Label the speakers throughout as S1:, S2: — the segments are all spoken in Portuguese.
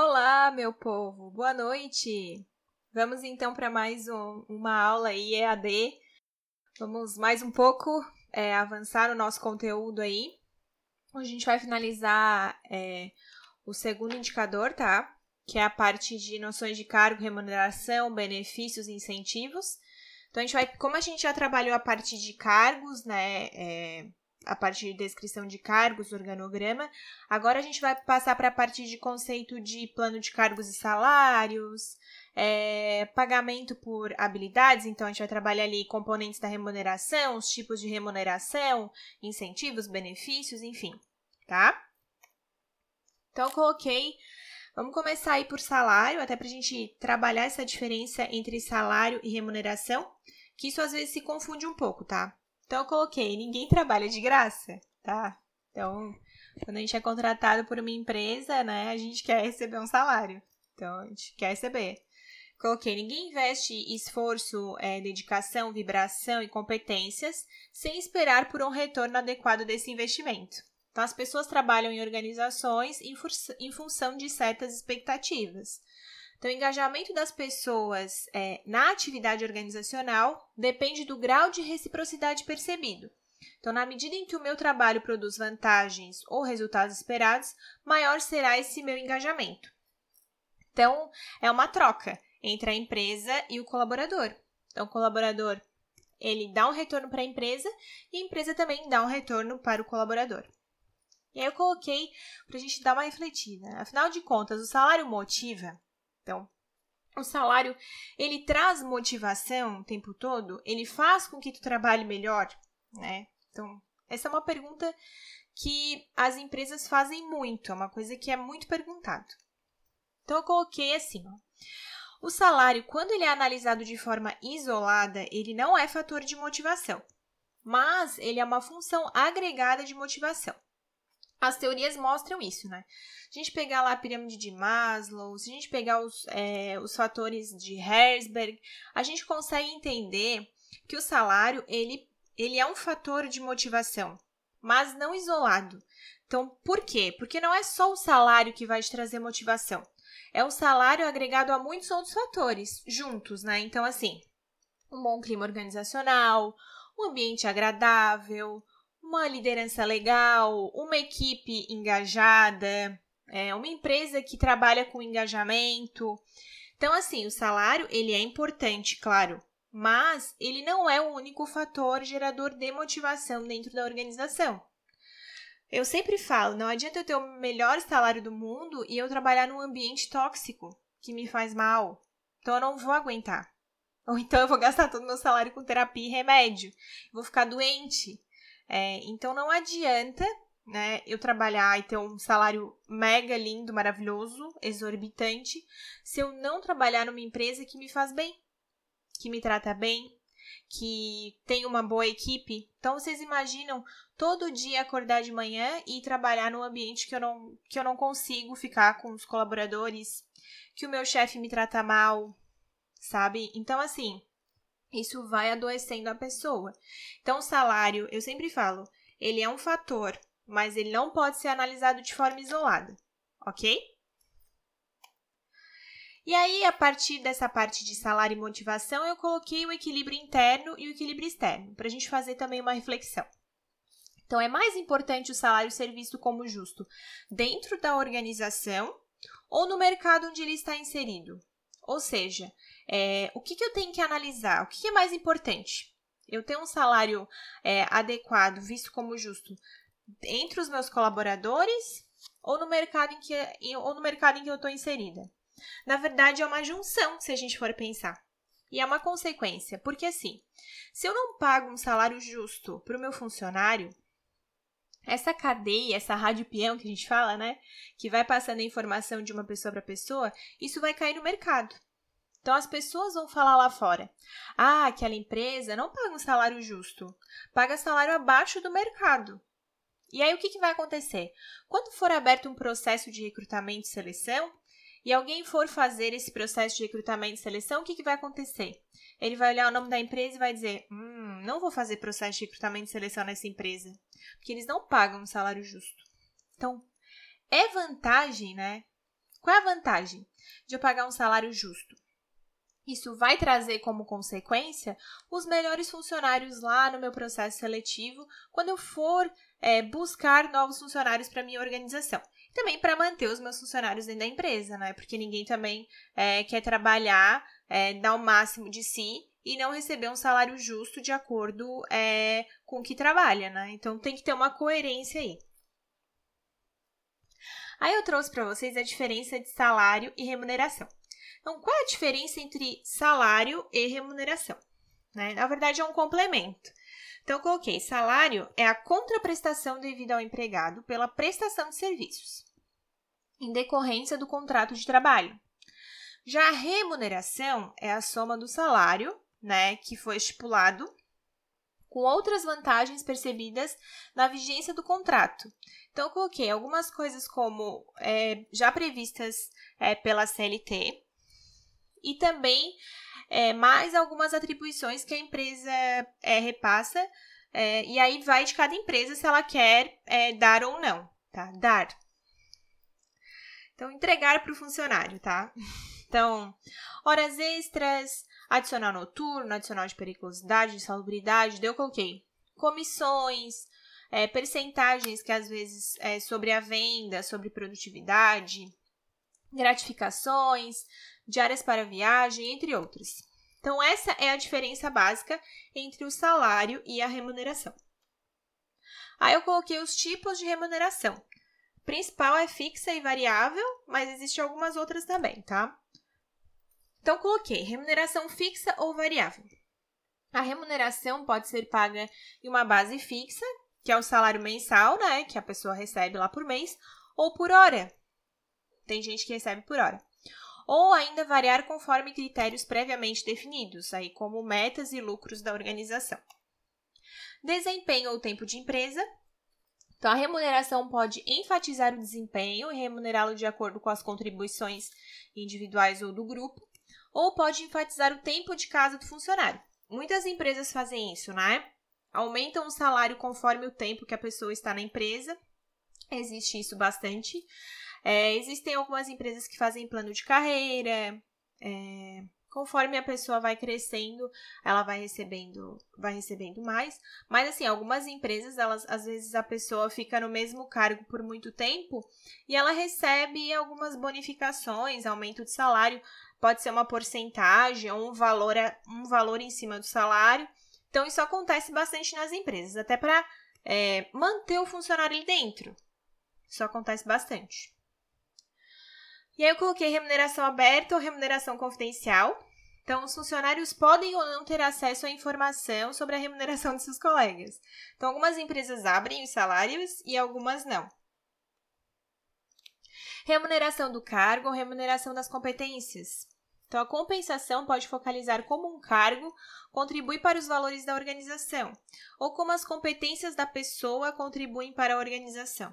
S1: Olá, meu povo, boa noite! Vamos então para mais um, uma aula aí EAD. Vamos mais um pouco é, avançar no nosso conteúdo aí. A gente vai finalizar é, o segundo indicador, tá? Que é a parte de noções de cargo, remuneração, benefícios e incentivos. Então, a gente vai, como a gente já trabalhou a parte de cargos, né? É, a parte de descrição de cargos, organograma. Agora a gente vai passar para a parte de conceito de plano de cargos e salários, é, pagamento por habilidades. Então a gente vai trabalhar ali componentes da remuneração, os tipos de remuneração, incentivos, benefícios, enfim, tá? Então coloquei. Vamos começar aí por salário, até para a gente trabalhar essa diferença entre salário e remuneração, que isso às vezes se confunde um pouco, tá? Então eu coloquei, ninguém trabalha de graça, tá? Então, quando a gente é contratado por uma empresa, né, a gente quer receber um salário. Então, a gente quer receber. Coloquei, ninguém investe esforço, é, dedicação, vibração e competências sem esperar por um retorno adequado desse investimento. Então, as pessoas trabalham em organizações em, em função de certas expectativas. Então, o engajamento das pessoas é, na atividade organizacional depende do grau de reciprocidade percebido. Então, na medida em que o meu trabalho produz vantagens ou resultados esperados, maior será esse meu engajamento. Então, é uma troca entre a empresa e o colaborador. Então, o colaborador ele dá um retorno para a empresa e a empresa também dá um retorno para o colaborador. E aí eu coloquei para a gente dar uma refletida. Afinal de contas, o salário motiva então, o salário, ele traz motivação o tempo todo? Ele faz com que tu trabalhe melhor, né? Então, essa é uma pergunta que as empresas fazem muito, é uma coisa que é muito perguntado. Então, eu coloquei assim, ó. O salário, quando ele é analisado de forma isolada, ele não é fator de motivação, mas ele é uma função agregada de motivação. As teorias mostram isso, né? Se a gente pegar lá a pirâmide de Maslow, se a gente pegar os, é, os fatores de Herzberg, a gente consegue entender que o salário ele, ele é um fator de motivação, mas não isolado. Então, por quê? Porque não é só o salário que vai te trazer motivação. É o salário agregado a muitos outros fatores juntos, né? Então, assim, um bom clima organizacional, um ambiente agradável, uma liderança legal, uma equipe engajada, é, uma empresa que trabalha com engajamento. Então, assim, o salário ele é importante, claro, mas ele não é o único fator gerador de motivação dentro da organização. Eu sempre falo, não adianta eu ter o melhor salário do mundo e eu trabalhar num ambiente tóxico que me faz mal. Então eu não vou aguentar. Ou então eu vou gastar todo o meu salário com terapia e remédio. vou ficar doente. É, então não adianta né, eu trabalhar e ter um salário mega lindo, maravilhoso, exorbitante, se eu não trabalhar numa empresa que me faz bem, que me trata bem, que tem uma boa equipe. Então vocês imaginam todo dia acordar de manhã e trabalhar num ambiente que eu não, que eu não consigo ficar com os colaboradores, que o meu chefe me trata mal, sabe? Então assim, isso vai adoecendo a pessoa. Então, o salário, eu sempre falo, ele é um fator, mas ele não pode ser analisado de forma isolada, ok? E aí, a partir dessa parte de salário e motivação, eu coloquei o equilíbrio interno e o equilíbrio externo, para a gente fazer também uma reflexão. Então, é mais importante o salário ser visto como justo dentro da organização ou no mercado onde ele está inserido? Ou seja, é, o que, que eu tenho que analisar? O que, que é mais importante? Eu ter um salário é, adequado, visto como justo, entre os meus colaboradores ou no mercado em que, ou no mercado em que eu estou inserida? Na verdade, é uma junção, se a gente for pensar. E é uma consequência, porque assim, se eu não pago um salário justo para o meu funcionário, essa cadeia, essa rádio peão que a gente fala, né? Que vai passando a informação de uma pessoa para pessoa, isso vai cair no mercado. Então as pessoas vão falar lá fora: ah, aquela empresa não paga um salário justo, paga salário abaixo do mercado. E aí o que, que vai acontecer? Quando for aberto um processo de recrutamento e seleção, e alguém for fazer esse processo de recrutamento e seleção, o que, que vai acontecer? Ele vai olhar o nome da empresa e vai dizer: Hum, não vou fazer processo de recrutamento e seleção nessa empresa, porque eles não pagam um salário justo. Então, é vantagem, né? Qual é a vantagem de eu pagar um salário justo? Isso vai trazer como consequência os melhores funcionários lá no meu processo seletivo quando eu for é, buscar novos funcionários para minha organização. Também para manter os meus funcionários dentro da empresa, né? Porque ninguém também é, quer trabalhar, é, dar o máximo de si e não receber um salário justo de acordo é, com o que trabalha, né? Então tem que ter uma coerência aí. Aí eu trouxe para vocês a diferença de salário e remuneração. Então, qual é a diferença entre salário e remuneração? Né? Na verdade, é um complemento. Então, coloquei: salário é a contraprestação devida ao empregado pela prestação de serviços, em decorrência do contrato de trabalho. Já a remuneração é a soma do salário, né, que foi estipulado, com outras vantagens percebidas na vigência do contrato. Então, coloquei algumas coisas como é, já previstas é, pela CLT, e também é, mais algumas atribuições que a empresa é, repassa. É, e aí vai de cada empresa se ela quer é, dar ou não, tá? Dar. Então, entregar para o funcionário, tá? Então, horas extras, adicional noturno, adicional de periculosidade, de salubridade, eu coloquei comissões, é, percentagens que às vezes é sobre a venda, sobre produtividade, gratificações, diárias para viagem, entre outros. Então, essa é a diferença básica entre o salário e a remuneração. Aí eu coloquei os tipos de remuneração. A principal é fixa e variável, mas existem algumas outras também, tá? Então, coloquei remuneração fixa ou variável. A remuneração pode ser paga em uma base fixa, que é o salário mensal, né, que a pessoa recebe lá por mês, ou por hora. Tem gente que recebe por hora ou ainda variar conforme critérios previamente definidos, aí como metas e lucros da organização. Desempenho ou tempo de empresa. Então, a remuneração pode enfatizar o desempenho e remunerá-lo de acordo com as contribuições individuais ou do grupo, ou pode enfatizar o tempo de casa do funcionário. Muitas empresas fazem isso, né? Aumentam o salário conforme o tempo que a pessoa está na empresa. Existe isso bastante. É, existem algumas empresas que fazem plano de carreira. É, conforme a pessoa vai crescendo, ela vai recebendo, vai recebendo mais. Mas assim, algumas empresas, elas às vezes a pessoa fica no mesmo cargo por muito tempo e ela recebe algumas bonificações, aumento de salário, pode ser uma porcentagem ou um valor, um valor em cima do salário. Então isso acontece bastante nas empresas, até para é, manter o funcionário dentro. Isso acontece bastante. E aí eu coloquei remuneração aberta ou remuneração confidencial. Então, os funcionários podem ou não ter acesso à informação sobre a remuneração de seus colegas. Então, algumas empresas abrem os salários e algumas não. Remuneração do cargo ou remuneração das competências. Então, a compensação pode focalizar como um cargo contribui para os valores da organização, ou como as competências da pessoa contribuem para a organização.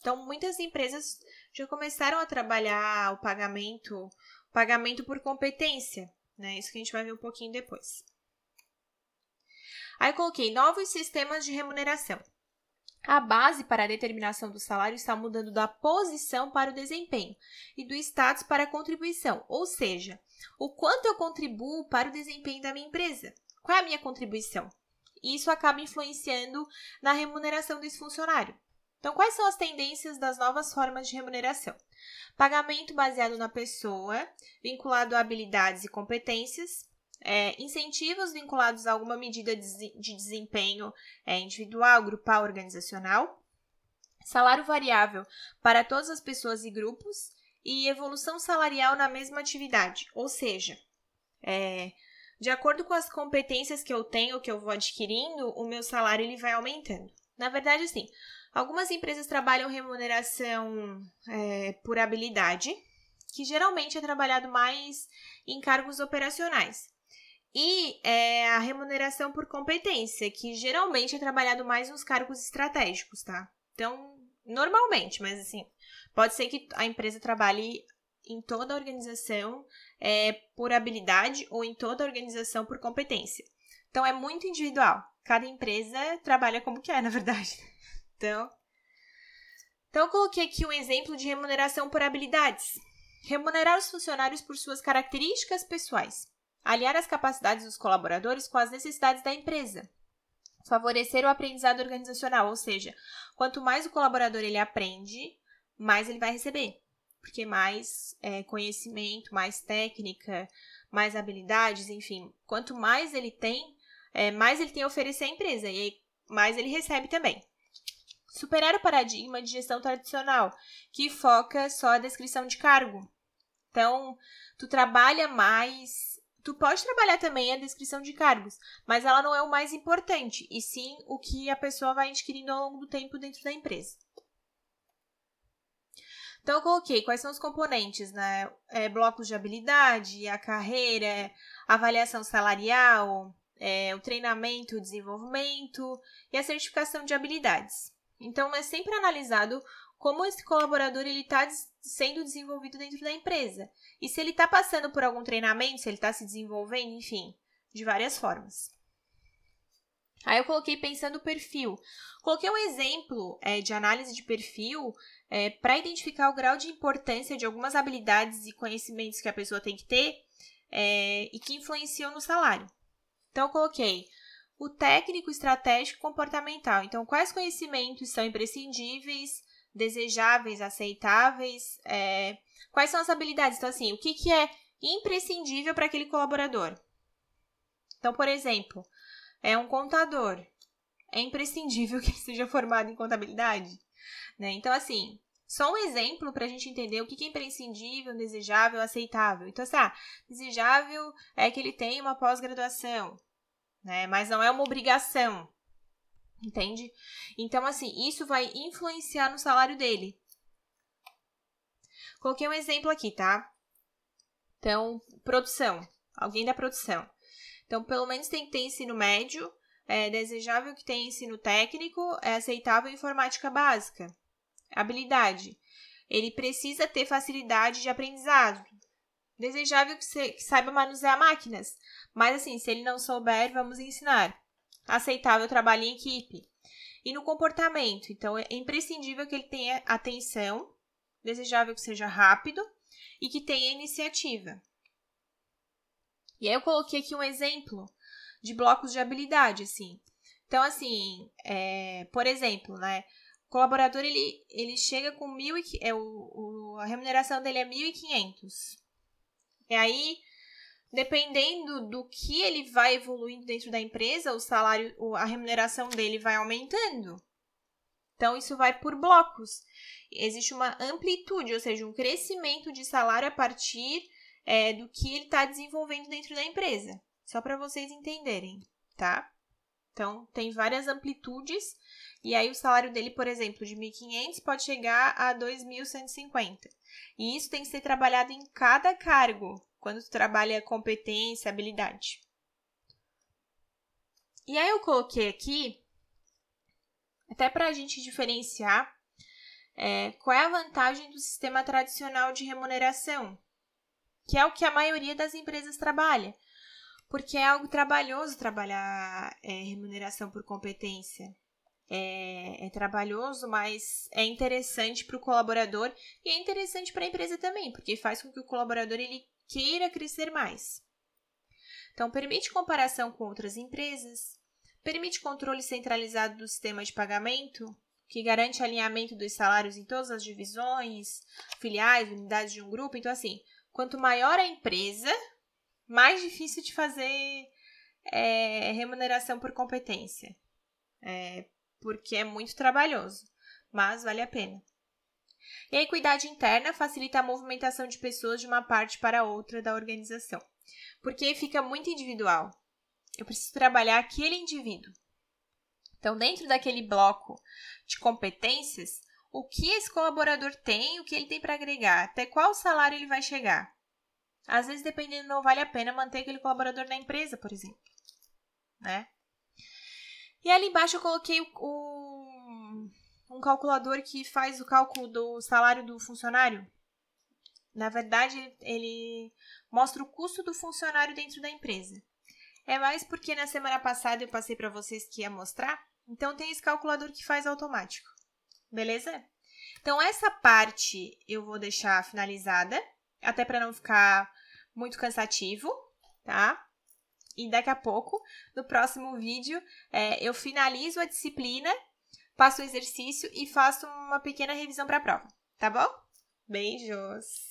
S1: Então, muitas empresas já começaram a trabalhar o pagamento, pagamento por competência, né? Isso que a gente vai ver um pouquinho depois. Aí coloquei novos sistemas de remuneração. A base para a determinação do salário está mudando da posição para o desempenho e do status para a contribuição, ou seja, o quanto eu contribuo para o desempenho da minha empresa. Qual é a minha contribuição? Isso acaba influenciando na remuneração desse funcionário. Então, quais são as tendências das novas formas de remuneração? Pagamento baseado na pessoa, vinculado a habilidades e competências, é, incentivos vinculados a alguma medida de desempenho é, individual, grupal, organizacional, salário variável para todas as pessoas e grupos e evolução salarial na mesma atividade, ou seja, é, de acordo com as competências que eu tenho, que eu vou adquirindo, o meu salário ele vai aumentando. Na verdade, assim, Algumas empresas trabalham remuneração é, por habilidade, que geralmente é trabalhado mais em cargos operacionais. E é, a remuneração por competência, que geralmente é trabalhado mais nos cargos estratégicos, tá? Então, normalmente, mas assim, pode ser que a empresa trabalhe em toda a organização é, por habilidade ou em toda a organização por competência. Então, é muito individual. Cada empresa trabalha como quer, na verdade. Então, então eu coloquei aqui um exemplo de remuneração por habilidades. Remunerar os funcionários por suas características pessoais. Aliar as capacidades dos colaboradores com as necessidades da empresa. Favorecer o aprendizado organizacional, ou seja, quanto mais o colaborador ele aprende, mais ele vai receber. Porque mais é, conhecimento, mais técnica, mais habilidades, enfim, quanto mais ele tem, é, mais ele tem a oferecer à empresa e aí mais ele recebe também. Superar o paradigma de gestão tradicional, que foca só a descrição de cargo. Então, tu trabalha mais. Tu pode trabalhar também a descrição de cargos, mas ela não é o mais importante, e sim o que a pessoa vai adquirindo ao longo do tempo dentro da empresa. Então, eu coloquei quais são os componentes, né? É, blocos de habilidade, a carreira, avaliação salarial, é, o treinamento, o desenvolvimento e a certificação de habilidades. Então, é sempre analisado como esse colaborador ele está sendo desenvolvido dentro da empresa e se ele está passando por algum treinamento, se ele está se desenvolvendo, enfim, de várias formas. Aí eu coloquei pensando o perfil. Coloquei um exemplo é, de análise de perfil é, para identificar o grau de importância de algumas habilidades e conhecimentos que a pessoa tem que ter é, e que influenciam no salário. Então, eu coloquei o técnico, estratégico comportamental. Então, quais conhecimentos são imprescindíveis, desejáveis, aceitáveis? É, quais são as habilidades? Então, assim, o que, que é imprescindível para aquele colaborador? Então, por exemplo, é um contador. É imprescindível que ele seja formado em contabilidade? Né? Então, assim, só um exemplo para a gente entender o que é imprescindível, desejável, aceitável. Então, assim, ah, desejável é que ele tenha uma pós-graduação, né? Mas não é uma obrigação. Entende? Então, assim, isso vai influenciar no salário dele. Coloquei um exemplo aqui, tá? Então, produção. Alguém da produção. Então, pelo menos tem que ter ensino médio, é desejável que tenha ensino técnico, é aceitável informática básica. Habilidade. Ele precisa ter facilidade de aprendizado. Desejável que, que saiba manusear máquinas. Mas assim, se ele não souber, vamos ensinar. Aceitável trabalho em equipe. E no comportamento, então é imprescindível que ele tenha atenção, desejável que seja rápido e que tenha iniciativa. E aí eu coloquei aqui um exemplo de blocos de habilidade, assim. Então, assim, é, por exemplo, né? O colaborador, ele, ele chega com mil e, é, o, o, a remuneração dele é 1.500. E aí, dependendo do que ele vai evoluindo dentro da empresa, o salário, a remuneração dele vai aumentando. Então, isso vai por blocos. Existe uma amplitude, ou seja, um crescimento de salário a partir é, do que ele está desenvolvendo dentro da empresa. Só para vocês entenderem, tá? Então, tem várias amplitudes. E aí, o salário dele, por exemplo, de 1.500 pode chegar a 2.150. E isso tem que ser trabalhado em cada cargo, quando tu trabalha competência, habilidade. E aí, eu coloquei aqui, até para a gente diferenciar, é, qual é a vantagem do sistema tradicional de remuneração, que é o que a maioria das empresas trabalha porque é algo trabalhoso trabalhar é, remuneração por competência. É, é, trabalhoso, mas é interessante para o colaborador e é interessante para a empresa também, porque faz com que o colaborador ele queira crescer mais. Então, permite comparação com outras empresas, permite controle centralizado do sistema de pagamento, que garante alinhamento dos salários em todas as divisões, filiais, unidades de um grupo. Então, assim, quanto maior a empresa, mais difícil de fazer é, remuneração por competência. É, porque é muito trabalhoso, mas vale a pena. E a equidade interna facilita a movimentação de pessoas de uma parte para outra da organização, porque fica muito individual. Eu preciso trabalhar aquele indivíduo. Então, dentro daquele bloco de competências, o que esse colaborador tem, o que ele tem para agregar, até qual salário ele vai chegar. Às vezes, dependendo, não vale a pena manter aquele colaborador na empresa, por exemplo. Né? E ali embaixo eu coloquei o, um calculador que faz o cálculo do salário do funcionário. Na verdade, ele mostra o custo do funcionário dentro da empresa. É mais porque na semana passada eu passei para vocês que ia mostrar. Então, tem esse calculador que faz automático. Beleza? Então, essa parte eu vou deixar finalizada até para não ficar muito cansativo, tá? E daqui a pouco, no próximo vídeo, é, eu finalizo a disciplina, passo o exercício e faço uma pequena revisão para a prova, tá bom? Beijos!